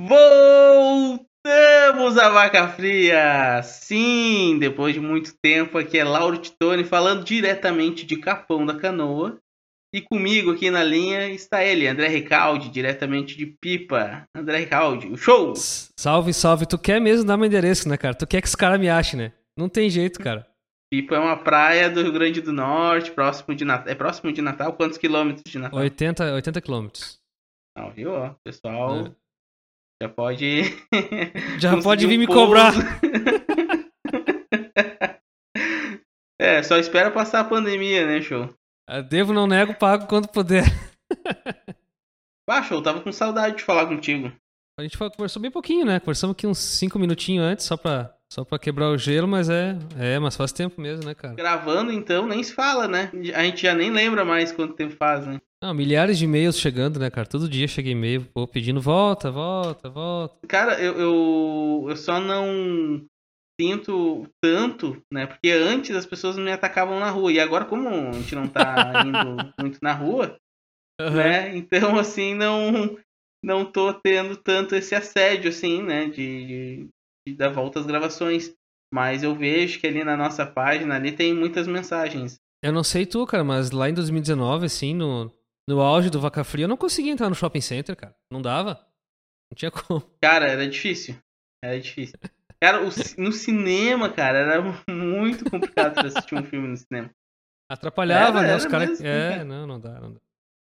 Voltamos à vaca fria! Sim, depois de muito tempo, aqui é Lauro Titone falando diretamente de Capão da Canoa. E comigo aqui na linha está ele, André Ricaldi, diretamente de Pipa. André Ricaldi, o show! Salve, salve. Tu quer mesmo dar meu endereço, né, cara? Tu quer que os caras me achem, né? Não tem jeito, cara. Pipa é uma praia do Rio Grande do Norte, próximo de Natal. É próximo de Natal? Quantos quilômetros de Natal? 80, 80 quilômetros. Não, viu? Ó, pessoal é. Já pode. Já pode vir um me cobrar. é, só espera passar a pandemia, né, show? Devo, não nego, pago quando puder. Ah, show, tava com saudade de falar contigo. A gente conversou bem pouquinho, né? Conversamos aqui uns 5 minutinhos antes, só pra, só pra quebrar o gelo, mas é, é, mas faz tempo mesmo, né, cara? Gravando, então, nem se fala, né? A gente já nem lembra mais quanto tempo faz, né? Não, milhares de e-mails chegando, né, cara? Todo dia chega e-mail, pô, pedindo volta, volta, volta. Cara, eu, eu, eu só não sinto tanto, né? Porque antes as pessoas me atacavam na rua. E agora, como a gente não tá indo muito na rua, uhum. né? Então, assim, não não tô tendo tanto esse assédio, assim, né? De, de, de dar volta às gravações. Mas eu vejo que ali na nossa página ali tem muitas mensagens. Eu não sei tu, cara, mas lá em 2019, assim, no, no auge do Vaca Fria, eu não conseguia entrar no shopping center, cara. Não dava. Não tinha como. Cara, era difícil. Era difícil. Cara, o, no cinema, cara, era muito complicado pra assistir um filme no cinema. Atrapalhava, era, né? Os caras. É, cara. não, não dá, não dá.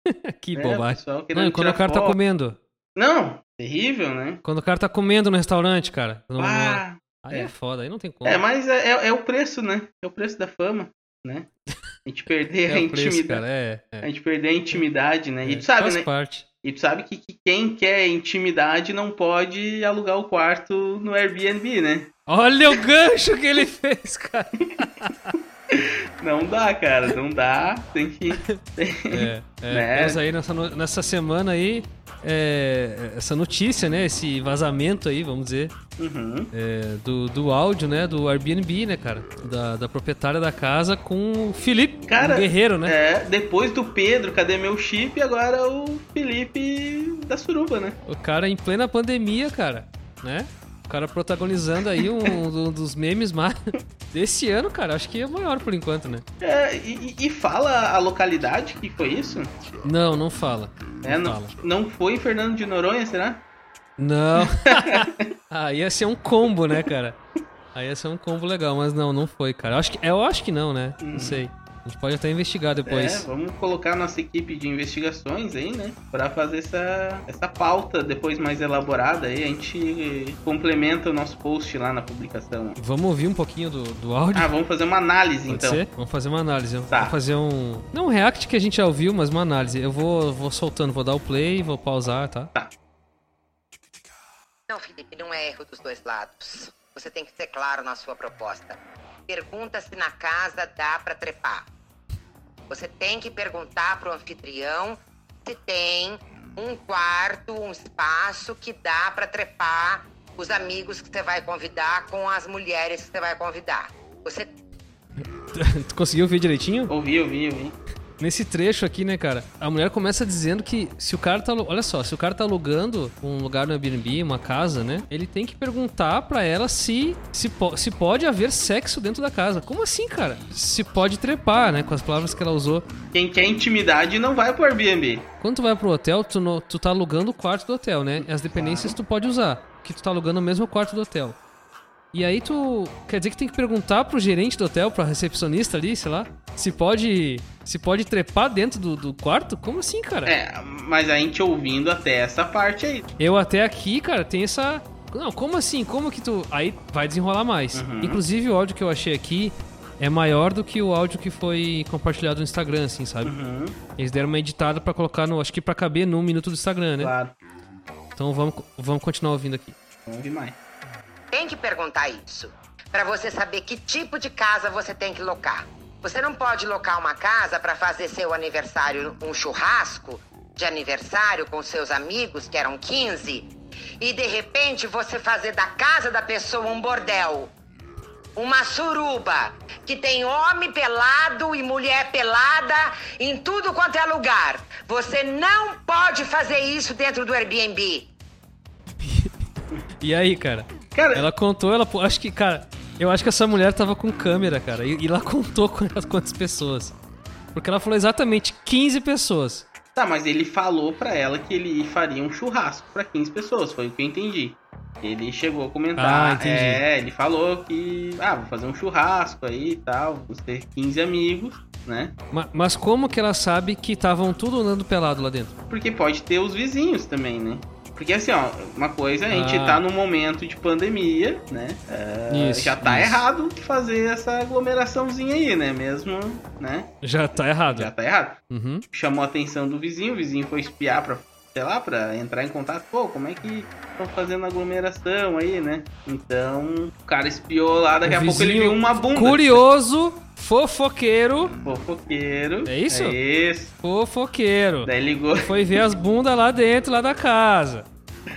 que é, bobagem. Não, quando o cara tá foto. tá comendo. Não, terrível, né? Quando o cara tá comendo no restaurante, cara. No, ah, aí é. é. foda, aí não tem como. É, mas é, é, é, o preço, né? É o preço da fama, né? A gente perder a intimidade. Preço, é, a gente perder a intimidade, né? E tu sabe, faz né? parte. E tu sabe que, que, quem quer intimidade não pode alugar o quarto no Airbnb, né? Olha o gancho que ele fez, cara. Não dá, cara, não dá. Tem que. é, é, né? aí nessa, nessa semana aí é, essa notícia, né? Esse vazamento aí, vamos dizer, uhum. é, do, do áudio, né? Do Airbnb, né, cara? Da, da proprietária da casa com o Felipe, cara, um guerreiro, né? É, depois do Pedro, cadê meu chip? Agora o Felipe da Suruba, né? O cara em plena pandemia, cara, né? O cara protagonizando aí um, um dos memes mais desse ano, cara. Acho que é o maior por enquanto, né? É, e, e, fala a localidade que foi isso? Não, não fala. É, não, fala. não foi Fernando de Noronha, será? Não. Aí ia ser um combo, né, cara? Aí ia ser um combo legal, mas não, não foi, cara. Eu acho que, eu acho que não, né? Não uhum. sei. A gente pode até investigar depois. É, vamos colocar nossa equipe de investigações aí, né? Pra fazer essa, essa pauta depois mais elaborada aí. A gente complementa o nosso post lá na publicação. Vamos ouvir um pouquinho do, do áudio? Ah, vamos fazer uma análise pode então. Ser? Vamos fazer uma análise. Tá. Vamos fazer um. Não um react que a gente já ouviu, mas uma análise. Eu vou, vou soltando, vou dar o play, vou pausar, tá? Tá. Não, Felipe, não é erro dos dois lados. Você tem que ser claro na sua proposta. Pergunta se na casa dá para trepar. Você tem que perguntar para o anfitrião se tem um quarto, um espaço que dá para trepar os amigos que você vai convidar com as mulheres que você vai convidar. Você Tu conseguiu ouvir direitinho? Ouvi, ouvi, ouvi nesse trecho aqui, né, cara, a mulher começa dizendo que se o cara tá. Olha só, se o cara tá alugando um lugar no Airbnb, uma casa, né? Ele tem que perguntar para ela se, se, se pode haver sexo dentro da casa. Como assim, cara? Se pode trepar, né? Com as palavras que ela usou. Quem quer intimidade não vai pro Airbnb. Quando tu vai pro hotel, tu, no, tu tá alugando o quarto do hotel, né? As dependências tu pode usar. Que tu tá alugando o mesmo quarto do hotel. E aí tu. Quer dizer que tem que perguntar pro gerente do hotel, pra recepcionista ali, sei lá, se pode. Se pode trepar dentro do, do quarto? Como assim, cara? É, mas a gente ouvindo até essa parte aí. Eu até aqui, cara, tem essa. Não, como assim? Como que tu. Aí vai desenrolar mais. Uhum. Inclusive o áudio que eu achei aqui é maior do que o áudio que foi compartilhado no Instagram, assim, sabe? Uhum. Eles deram uma editada para colocar no. Acho que para caber num minuto do Instagram, né? Claro. Então vamos, vamos continuar ouvindo aqui. Vamos ouvir mais. Tem que perguntar isso. para você saber que tipo de casa você tem que locar. Você não pode locar uma casa para fazer seu aniversário, um churrasco de aniversário com seus amigos, que eram 15, e de repente você fazer da casa da pessoa um bordel. Uma suruba que tem homem pelado e mulher pelada em tudo quanto é lugar. Você não pode fazer isso dentro do Airbnb. E aí, cara? Cara, Ela contou, ela. Acho que, cara, eu acho que essa mulher tava com câmera, cara. E, e ela contou quantas, quantas pessoas. Porque ela falou exatamente 15 pessoas. tá, mas ele falou pra ela que ele faria um churrasco pra 15 pessoas, foi o que eu entendi. Ele chegou a comentar, Ah, entendi. é, ele falou que, ah, vou fazer um churrasco aí e tal, vamos ter 15 amigos, né? Ma- Mas como que ela sabe que estavam tudo andando pelado lá dentro? Porque pode ter os vizinhos também, né? Porque assim, ó, uma coisa, a gente Ah. tá num momento de pandemia, né? É, Isso, já tá isso. errado fazer essa aglomeraçãozinha aí, né? Mesmo, né? Já tá errado. Já tá errado. Uhum. Chamou a atenção do vizinho, o vizinho foi espiar pra, sei lá, pra entrar em contato. Pô, como é que estão fazendo aglomeração aí, né? Então, o cara espiou lá, daqui O a pouco ele viu uma bunda. Curioso, fofoqueiro. Fofoqueiro. É isso? É isso. Fofoqueiro. Daí ligou. Foi ver as bundas lá dentro, lá da casa.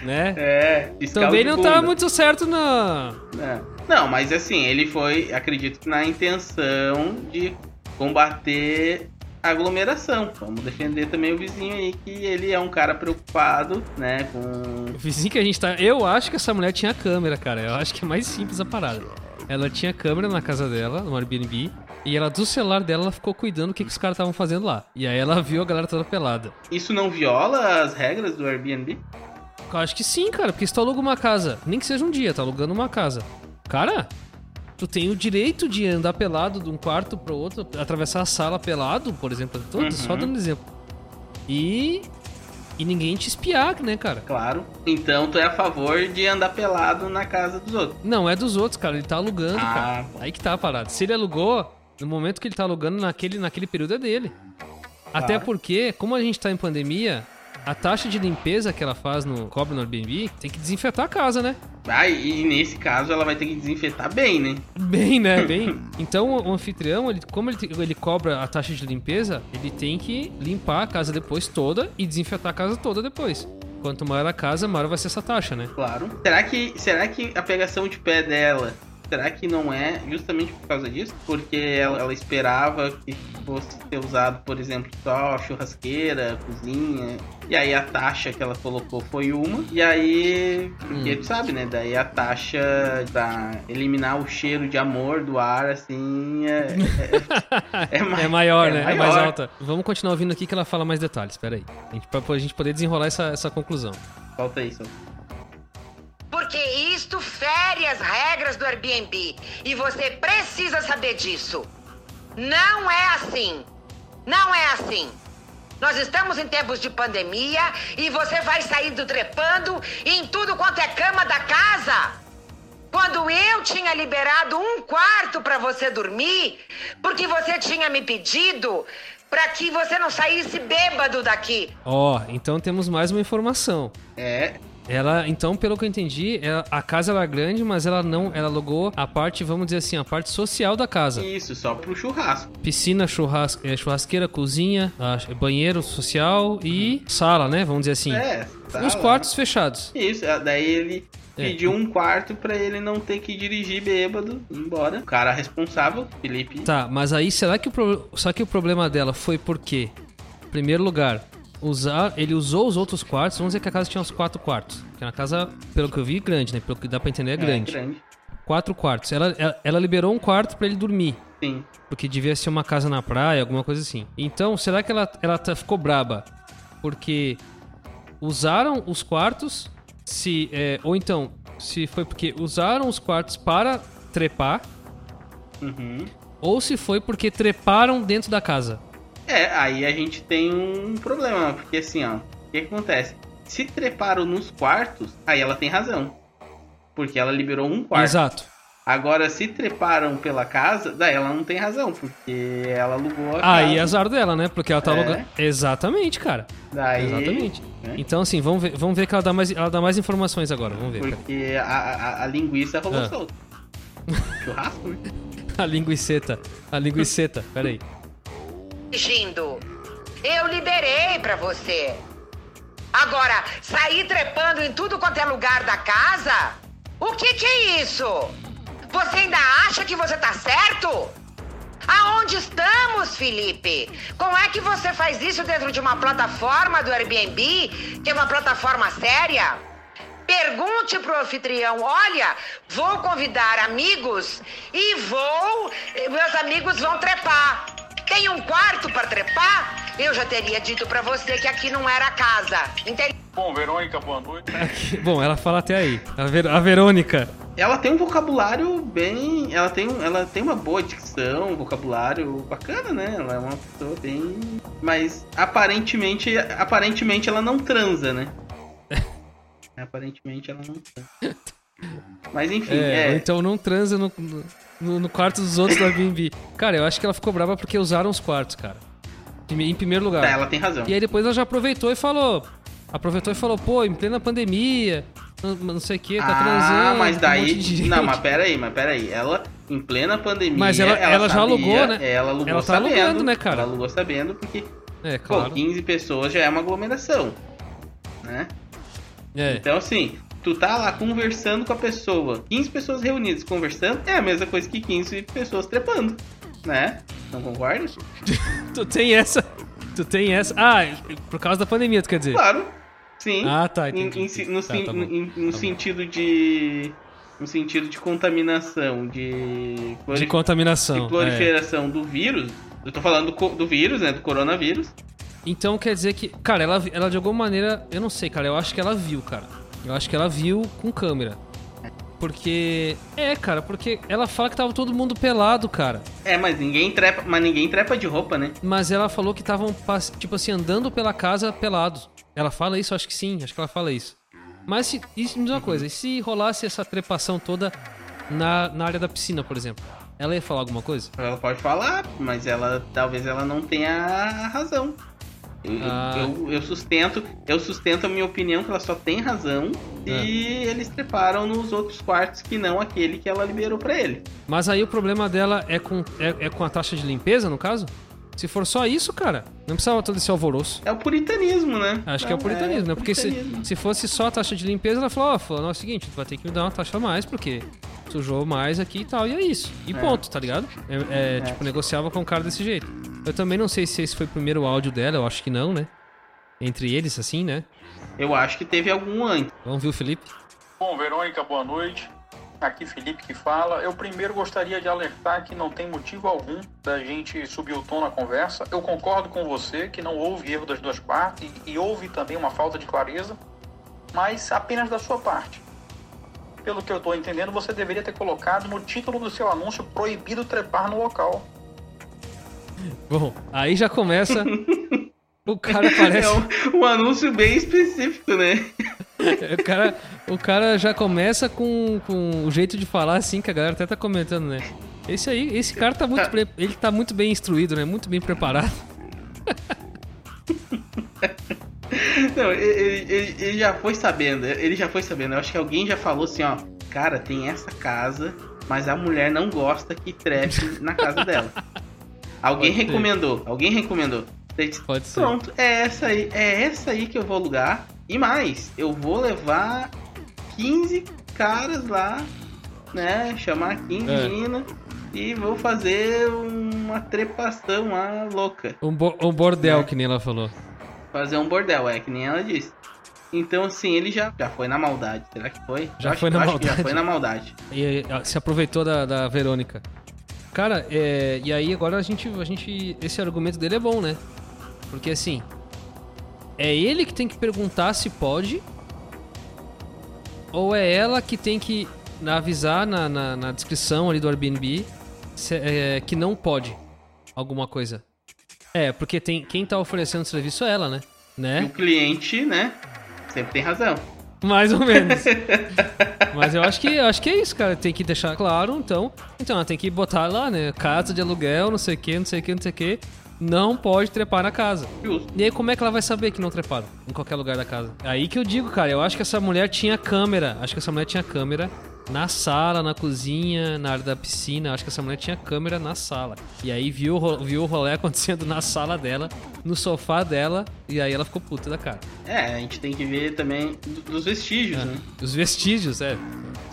Né? É, Também não bunda. tá muito certo, não. É. Não, mas assim, ele foi, acredito que na intenção de combater aglomeração. Vamos defender também o vizinho aí, que ele é um cara preocupado, né, com... O vizinho que a gente tá. Eu acho que essa mulher tinha câmera, cara. Eu acho que é mais simples a parada. Ela tinha câmera na casa dela, no Airbnb. E ela, do celular dela, ela ficou cuidando do que, que os caras estavam fazendo lá. E aí ela viu a galera toda pelada. Isso não viola as regras do Airbnb? Eu acho que sim, cara, porque se tu aluga uma casa, nem que seja um dia, tá alugando uma casa. Cara, tu tem o direito de andar pelado de um quarto pro outro, atravessar a sala pelado, por exemplo. Tô Uhum. só dando exemplo. E. E ninguém te espiar, né, cara? Claro. Então tu é a favor de andar pelado na casa dos outros. Não, é dos outros, cara. Ele tá alugando, Ah, cara. bom. Aí que tá a parada. Se ele alugou, no momento que ele tá alugando, naquele, naquele período é dele. Até porque, como a gente tá em pandemia, a taxa de limpeza que ela faz no cobra no Airbnb tem que desinfetar a casa, né? Ah, e nesse caso ela vai ter que desinfetar bem, né? Bem, né? Bem. Então o anfitrião, ele, como ele, ele cobra a taxa de limpeza, ele tem que limpar a casa depois toda e desinfetar a casa toda depois. Quanto maior a casa, maior vai ser essa taxa, né? Claro. Será que, será que a pegação de pé dela, será que não é justamente por causa disso? Porque ela, ela esperava que fosse ser usado, por exemplo, só churrasqueira, cozinha. E aí a taxa que ela colocou foi uma. E aí, porque Hum. tu sabe, né? Daí a taxa pra eliminar o cheiro de amor do ar, assim, é, é, é, mais, É maior, é né? É maior. mais alta. Vamos continuar ouvindo aqui que ela fala mais detalhes. Pera aí. Pra, pra gente poder desenrolar essa, essa conclusão. Falta isso. Porque isto fere as regras do Airbnb. E você precisa saber disso. Não é assim. Não é assim. Nós estamos em tempos de pandemia e você vai saindo trepando em tudo quanto é cama da casa. Quando eu tinha liberado um quarto para você dormir, porque você tinha me pedido para que você não saísse bêbado daqui. Ó, então temos mais uma informação. É, Ela, então, pelo que eu entendi, ela- a casa era grande, mas ela não, ela alugou a parte, vamos dizer assim, a parte social da casa. isso, só pro churrasco. Piscina, churras, eh, churrasqueira, cozinha, banheiro social e sala, né? Vamos dizer assim. É, tá Os quartos fechados. Isso, daí ele É. pediu um quarto pra ele não ter que dirigir bêbado embora. O cara responsável, Felipe. Tá, mas aí será que o, pro... só que o problema dela foi porque, primeiro lugar, usar, ele usou os outros quartos. Vamos dizer que a casa tinha uns quatro quartos. Que é uma casa, pelo que eu vi, grande, né? Pelo que dá pra entender, é grande. grande. Quatro quartos. Ela, ela, ela liberou um quarto pra ele dormir. Sim. Porque devia ser uma casa na praia, alguma coisa assim. Então, será que ela, ela tá- ficou braba? Porque usaram os quartos, se é, ou então, se foi porque usaram os quartos para trepar, Uhum. ou se foi porque treparam dentro da casa. É, aí a gente tem um problema, porque assim, ó, o que, acontece? Se treparam nos quartos, aí ela tem razão. Porque ela liberou um quarto. Exato. Agora, se treparam pela casa, daí ela não tem razão, porque ela alugou a Aí é casa. azar dela, né? Porque ela tá É. alugando. Exatamente, cara. Daí, Exatamente. né? Então, assim, vamos ver, vamos ver que ela dá mais, ela dá mais informações agora. Vamos ver. peraí. Porque a, a, a linguiça rolou Ah. solta. Churrasco, né? A linguiceta. A linguiceta. Pera aí. Dirigindo. Eu liberei pra você. Agora, sair trepando em tudo quanto é lugar da casa? O que que é isso? Você ainda acha que você tá certo? Aonde estamos, Felipe? Como é que você faz isso dentro de uma plataforma do Airbnb, que é uma plataforma séria? Pergunte pro anfitrião: olha, vou convidar amigos e vou. Meus amigos vão trepar. Tem um quarto para trepar? Eu já teria dito para você que aqui não era casa. Entendeu? Bom, Verônica, boa noite. Bom, ela fala até aí. A, Ver a Verônica. Ela tem um vocabulário bem. Ela tem, ela tem uma boa dicção, um vocabulário bacana, né? Ela é uma pessoa bem. Mas aparentemente, aparentemente ela não transa, né? aparentemente ela não transa. Mas enfim, É, é. então não transa no, no, no quarto dos outros do Airbnb. Cara, eu acho que ela ficou brava porque usaram os quartos, cara. Em, primeiro lugar. Tá, ela tem razão. E aí depois ela já aproveitou e falou. Aproveitou e falou, pô, em plena pandemia, não, não sei o que, tá ah, transando. mas com um daí. gente. não, mas pera aí, mas pera aí. Ela, em plena pandemia. Mas ela- ela já sabia- alugou, né? Ela alugou Ela tá sabendo. alugando, né, cara? Ela alugou sabendo porque, É, pô, claro. 15 pessoas já é uma aglomeração. Né? É. Então, assim, tu tá lá conversando com a pessoa, 15 pessoas reunidas conversando, é a mesma coisa que 15 pessoas trepando, né? Não concorda? Tu tem essa. Tu tem essa. Ah, por causa da pandemia, tu quer dizer? Claro, sim. Ah, tá, Em- entendi. em si- no Tá, tá em- no tá sentido de. No sentido de contaminação, de. De contaminação. de é. proliferação do vírus. Eu tô falando do, do vírus, né? Do coronavírus. Então quer dizer que. Cara, ela, ela de alguma maneira. Eu não sei, cara. Eu acho que ela viu, cara. Eu acho que ela viu com câmera. Porque. É, cara, porque ela fala que tava todo mundo pelado, cara. É, mas ninguém trepa, mas ninguém trepa de roupa, né? Mas ela falou que estavam, tipo assim, andando pela casa pelados. Ela fala isso? Acho que sim, acho que ela fala isso. Mas se, isso me diz uma coisa, e se rolasse essa trepação toda na, na área da piscina, por exemplo? Ela ia falar alguma coisa? Ela pode falar, mas ela talvez ela não tenha a razão. Eu, Ah. eu, eu sustento, eu sustento a minha opinião que ela só tem razão se É. eles treparam nos outros quartos que não aquele que ela liberou pra ele. Mas aí o problema dela é com, é, é com a taxa de limpeza, no caso? Se for só isso, cara, não precisava todo esse alvoroço. É o puritanismo, né? Acho que é o Não, puritanismo, né? Porque se, puritanismo. se fosse só a taxa de limpeza, ela falou, ó, falou, é o seguinte, tu vai ter que me dar uma taxa a mais, porque sujou mais aqui e tal, e é isso. E É. ponto, tá ligado? É, é, tipo, negociava com o cara desse jeito. Eu também não sei se esse foi o primeiro áudio dela, eu acho que não, né? Entre eles, assim, né? Eu acho que teve algum antes. Vamos ver o Felipe? Bom, Verônica, boa noite. Aqui Felipe que fala. Eu primeiro gostaria de alertar que não tem motivo algum da gente subir o tom na conversa. Eu concordo com você que não houve erro das duas partes e, e houve também uma falta de clareza, mas apenas da sua parte. Pelo que eu estou entendendo, você deveria ter colocado no título do seu anúncio proibido trepar no local. Bom, aí já começa. o cara parece. É um, um anúncio bem específico, né? o, cara, o cara já começa com, com o jeito de falar assim que a galera até tá comentando, né? Esse aí, esse cara tá muito, pre- ele tá muito bem instruído, né? Muito bem preparado. Não, ele, ele- ele já foi sabendo, ele já foi sabendo. Eu acho que alguém já falou assim, ó, cara, tem essa casa, mas a mulher não gosta que trepe na casa dela. Alguém Pode ter. recomendou, alguém recomendou. Disse, Pode ser. Pronto, é essa aí, é essa aí que eu vou alugar. E mais, eu vou levar 15 caras lá, né? Chamar 15 É. meninas e vou fazer uma trepação lá louca. Um, bo- um bordel, É. que nem ela falou. Fazer um bordel, é que nem ela disse. Então, assim, ele já, já foi na maldade. Será que foi? Já acho- foi na maldade. Já foi na maldade. E se aproveitou da, da Verônica. Cara, é, e aí agora a gente, a gente. Esse argumento dele é bom, né? Porque assim. É ele que tem que perguntar se pode. Ou é ela que tem que avisar na, na, na descrição ali do Airbnb se- é, que não pode alguma coisa. É, porque tem quem tá oferecendo o serviço é ela, né? E Né? o cliente, né? Sempre tem razão. Mais ou menos. Mas eu acho que eu acho que é isso, cara. Tem que deixar claro, então. Então, ela tem que botar lá, né? Casa de aluguel, não sei o que, não sei o que, não sei o que. Não pode trepar na casa. Justo. E aí, como é que ela vai saber que não treparam em qualquer lugar da casa? Aí que eu digo, cara, eu acho que essa mulher tinha câmera. Acho que essa mulher tinha câmera na sala, na cozinha, na área da piscina. Acho que essa mulher tinha câmera na sala. E aí viu, viu o rolê acontecendo na sala dela, no sofá dela, e aí ela ficou puta da cara. É, a gente tem que ver também do- dos vestígios, né? Os vestígios, é.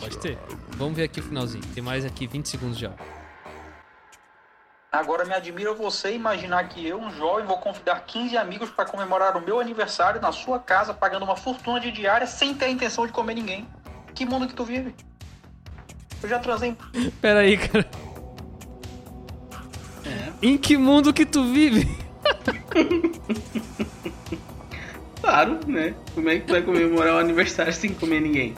Pode ter. Vamos ver aqui o finalzinho. Tem mais aqui 20 segundos já. Agora me admira você imaginar que eu, um jovem, vou convidar 15 amigos para comemorar o meu aniversário na sua casa, pagando uma fortuna de diária sem ter a intenção de comer ninguém. Que mundo que tu vive? Eu já transei. Pera aí, cara. É. Em que mundo que tu vive? Claro, né? Como é que tu vai comemorar o aniversário sem comer ninguém?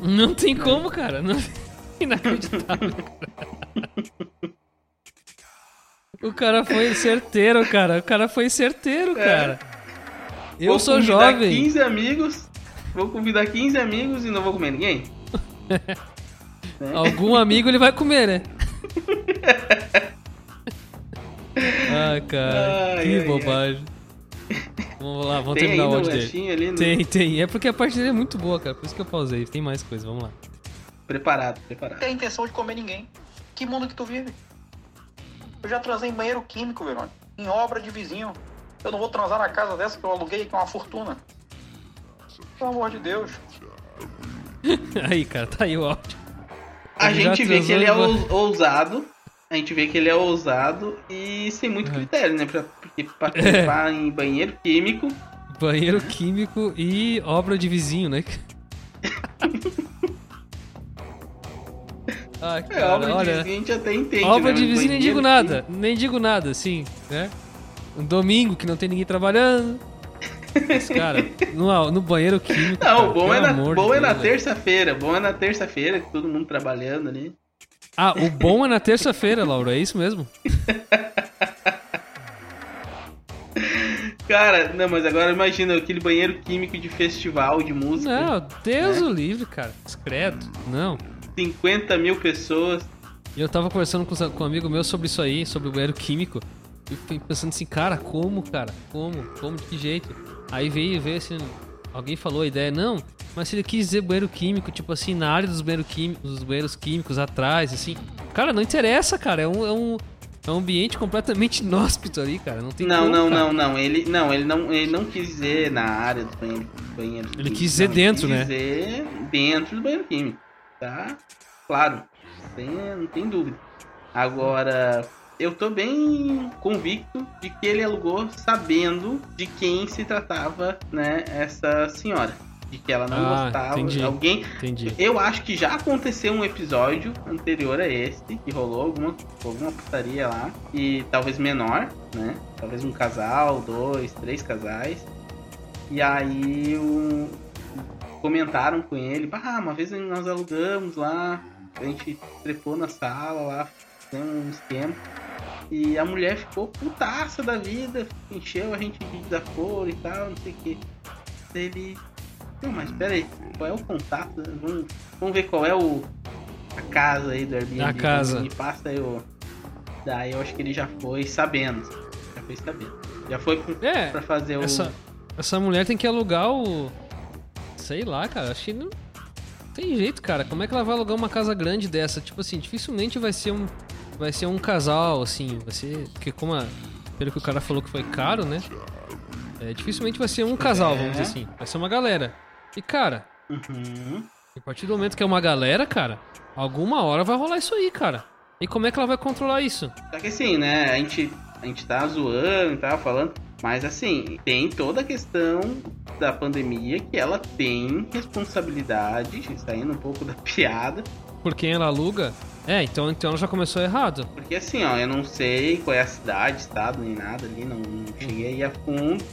Não tem como, cara. Não... Inacreditável, cara. O cara foi certeiro, cara. O cara foi certeiro, cara. Eu vou sou convidar jovem. 15 amigos, vou convidar 15 amigos e não vou comer ninguém? Algum amigo ele vai comer, né? Ai, cara. Ai, que ai, bobagem. Vamos lá, vamos Tem terminar o áudio dele. ali no... Tem, tem. É porque a parte dele é muito boa, cara. Por isso que eu pausei. Tem mais coisa, vamos lá. Preparado, preparado. ter a intenção de comer ninguém. Que mundo que tu vive? Eu já transei em banheiro químico, Verônica. Em obra de vizinho. Eu não vou transar na casa dessa que eu aluguei, que é uma fortuna. Pelo amor de Deus. Aí, cara, tá aí o áudio. A gente vê que ele é ousado. A gente vê que ele é ousado e sem muito Uhum. critério, né? Pra, porque participar em banheiro químico. Banheiro químico e obra de vizinho, né? Ah, É, cara, obra de olha. vizinho a gente até entende. Obra né? de vizinho nem digo nada. Nem digo nada, sim, né? Um domingo que não tem ninguém trabalhando. Mas, cara, no, no banheiro químico. Não, cara, bom é na, bom de é na Deus, velho. terça-feira. Bom é na terça-feira, que todo mundo trabalhando ali. Ah, o bom é na terça-feira, Laura, é isso mesmo? Cara, não, mas agora imagina aquele banheiro químico de festival de música. Não, Deus Né? o livre, cara. Discreto. Não. 50 mil pessoas. E eu tava conversando com, com um amigo meu sobre isso aí, sobre o banheiro químico. E fiquei pensando assim, cara, como, cara? Como? Como? De que jeito? Aí veio, veio assim, alguém falou a ideia, não, mas se ele quis dizer banheiro químico, tipo assim, na área dos, banheiro químicos, dos banheiros químicos, atrás, assim. Cara, não interessa, cara. É um, é um, é um ambiente completamente inóspito ali, cara. Não tem Não, como, não, cara. não, não. Ele não, ele não, ele não quis dizer na área do banheiro. banheiro Ele químico, quis dizer não, dentro, ele né? quis dizer dentro do banheiro químico. Tá? Claro. Não tem dúvida. Agora, eu tô bem convicto de que ele alugou sabendo de quem se tratava, né, essa senhora. De que ela não Ah, gostava. entendi. Alguém, Entendi. eu acho que já aconteceu um episódio anterior a esse, que rolou alguma, alguma putaria lá, e talvez menor, né? Talvez um casal, dois, três casais. E aí o, comentaram com ele, ah, uma vez nós alugamos lá, a gente trepou na sala lá, fizemos um esquema. E a mulher ficou putaça da vida, encheu a gente de desaforo e tal, não sei o que. Ele. Não, mas pera aí, qual é o contato? Vamos, vamos ver qual é o. A casa aí do Airbnb. A casa. Me passa aí o. Daí eu acho que ele já foi sabendo. Já foi sabendo. Já foi pro- É, pra fazer o. essa, essa mulher tem que alugar o. Sei lá, cara. Acho que não tem jeito, cara. Como é que ela vai alugar uma casa grande dessa? Tipo assim, dificilmente vai ser um. Vai ser um casal, assim. Vai ser. Porque como a, Pelo que o cara falou que foi caro, né? É, dificilmente vai ser um casal, vamos dizer assim. Vai ser uma galera. E, cara, Uhum. a partir do momento que é uma galera, cara, alguma hora vai rolar isso aí, cara. E como é que ela vai controlar isso? Só que assim, né, a gente, a gente tá zoando e tal, falando, mas assim, tem toda a questão da pandemia que ela tem responsabilidade, saindo um pouco da piada, Por quem ela aluga? É, então, então já começou errado. porque assim, ó, eu não sei qual é a cidade, estado, nem nada ali, não, não cheguei a fundo,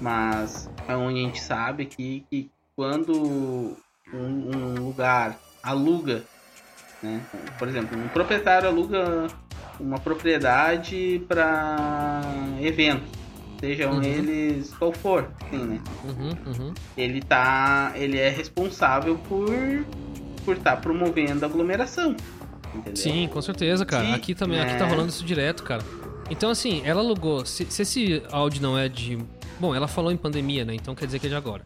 mas é onde a gente sabe que, que quando um, um lugar aluga, né, por exemplo, um proprietário aluga uma propriedade para eventos, sejam Uhum. eles qual for, assim, né? Uhum, uhum. Ele tá, ele é responsável por por estar promovendo a aglomeração, entendeu? Sim, com certeza, cara. Sim, aqui também, aqui tá é. rolando isso direto, cara. Então, assim, ela alugou. Se, se esse áudio não é de. Bom, ela falou em pandemia, né? Então quer dizer que é de agora.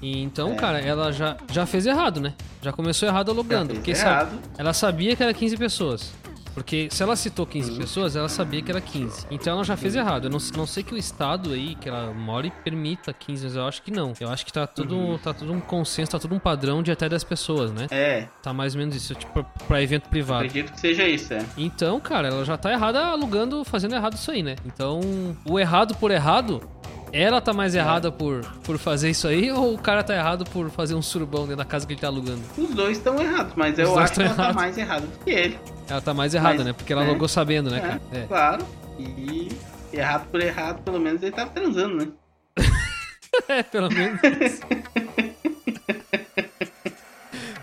E então, É. cara, ela já, já fez errado, né? Já começou errado Já alugando. fez Porque sabe, errado. ela sabia que era 15 pessoas. Porque se ela citou 15 pessoas, ela sabia que era 15. Então ela já fez errado. Eu não, não sei que o estado aí que ela mora e permita 15, mas eu acho que não. Eu acho que tá tudo, tá tudo um consenso, tá tudo um padrão de até 10 pessoas, né? É, Tá mais ou menos isso, tipo, pra evento privado. acredito que seja isso, é. Então, cara, ela já tá errada alugando, fazendo errado isso aí, né? Então, o errado por errado, ela tá mais errada por, por fazer isso aí ou o cara tá errado por fazer um surubão dentro da casa que ele tá alugando? Os dois estão errados, mas Os eu acho que ela tá errados. mais errada do que ele. Ela tá mais errada, Mas, né? Porque ela né? sabendo, né, É, cara? É. Claro. E errado por errado, pelo menos ele tava transando, né? É, pelo menos.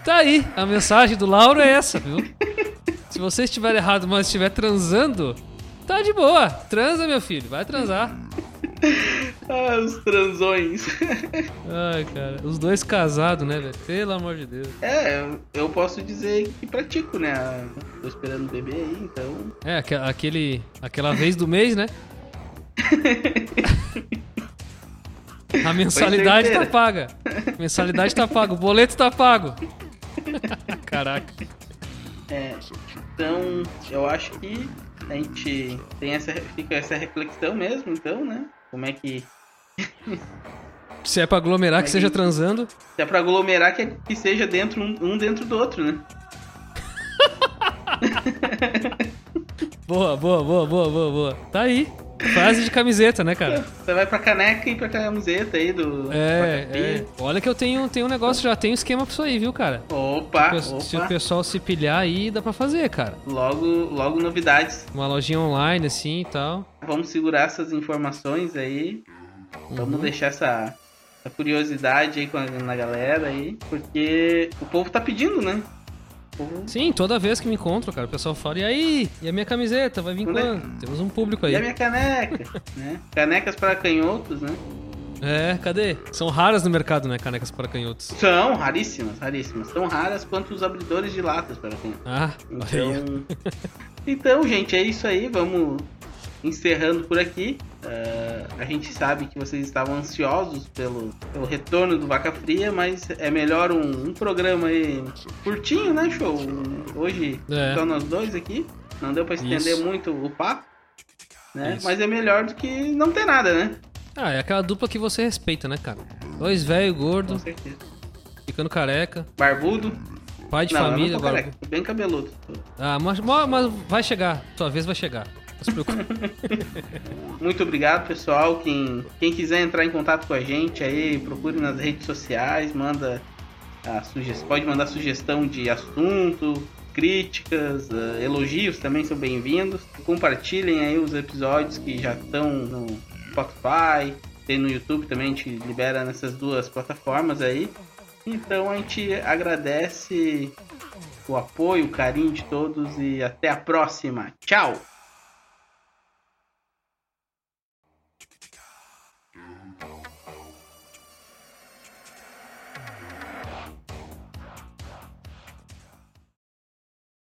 tá aí, a mensagem do Lauro é essa, viu? Se você estiver errado, mas estiver transando, tá de boa. Transa, meu filho, vai transar. Ah, os transões. Ai, cara, os dois casados, né, velho? Pelo amor de Deus. É, eu- posso dizer que pratico, né? Tô esperando o bebê aí, então. É, aque- aquele, aquela vez do mês, né? A mensalidade tá paga. A mensalidade tá paga, o boleto tá pago. Caraca. É, então, eu acho que a gente tem essa, fica essa reflexão mesmo, então, né? Como é que. Se é pra aglomerar, que Mas seja transando. Se é pra aglomerar, que, que seja dentro um, um dentro do outro, né? Boa, boa, boa, boa, boa, boa. Tá aí. Frase de camiseta, né, cara? Você vai pra caneca e pra camiseta aí do. É, é. Olha que eu tenho, tenho um negócio, já tenho esquema pra isso aí, viu, cara? Opa, Se o opa. pessoal se pilhar aí, dá pra fazer, cara. Logo, logo novidades. Uma lojinha online, assim e tal. Vamos segurar essas informações aí. Vamos Uhum. deixar essa, essa curiosidade aí com a, na galera aí. Porque o povo tá pedindo, né? Sim, toda vez que me encontro, cara, o pessoal fala, e aí? E a minha camiseta? Vai vir Quando é-? Temos um público aí. E a minha caneca, né? Canecas para canhotos, né? É, cadê? São raras no mercado, né, canecas para canhotos. São raríssimas, raríssimas. Tão raras quanto os abridores de latas para canhotos. Ah. Então, então, gente, é isso aí. Vamos encerrando por aqui. Ah, a gente sabe que vocês estavam ansiosos pelo, pelo retorno do Vaca Fria, mas é melhor um, um programa aí curtinho, né, show? Hoje É. só nós dois aqui. Não deu pra estender Isso. muito o papo. Né? Isso. Mas é melhor do que não ter nada, né? Ah, é aquela dupla que você respeita, né, cara? Dois velho, Com gordo, certeza. ficando careca, Barbudo. pai de não, família, eu não tô agora. careca, bem cabeludo. Ah, mas, mas vai chegar, tua vez vai chegar. Muito obrigado, pessoal. Quem, quem quiser entrar em contato com a gente aí, procure nas redes sociais, manda a sugestão, pode mandar sugestão de assunto, críticas, eh, elogios também são bem-vindos. Compartilhem aí os episódios que já estão no Spotify, tem no YouTube também, a gente libera nessas duas plataformas aí. Então a gente agradece o apoio, o carinho de todos e até a próxima. Tchau!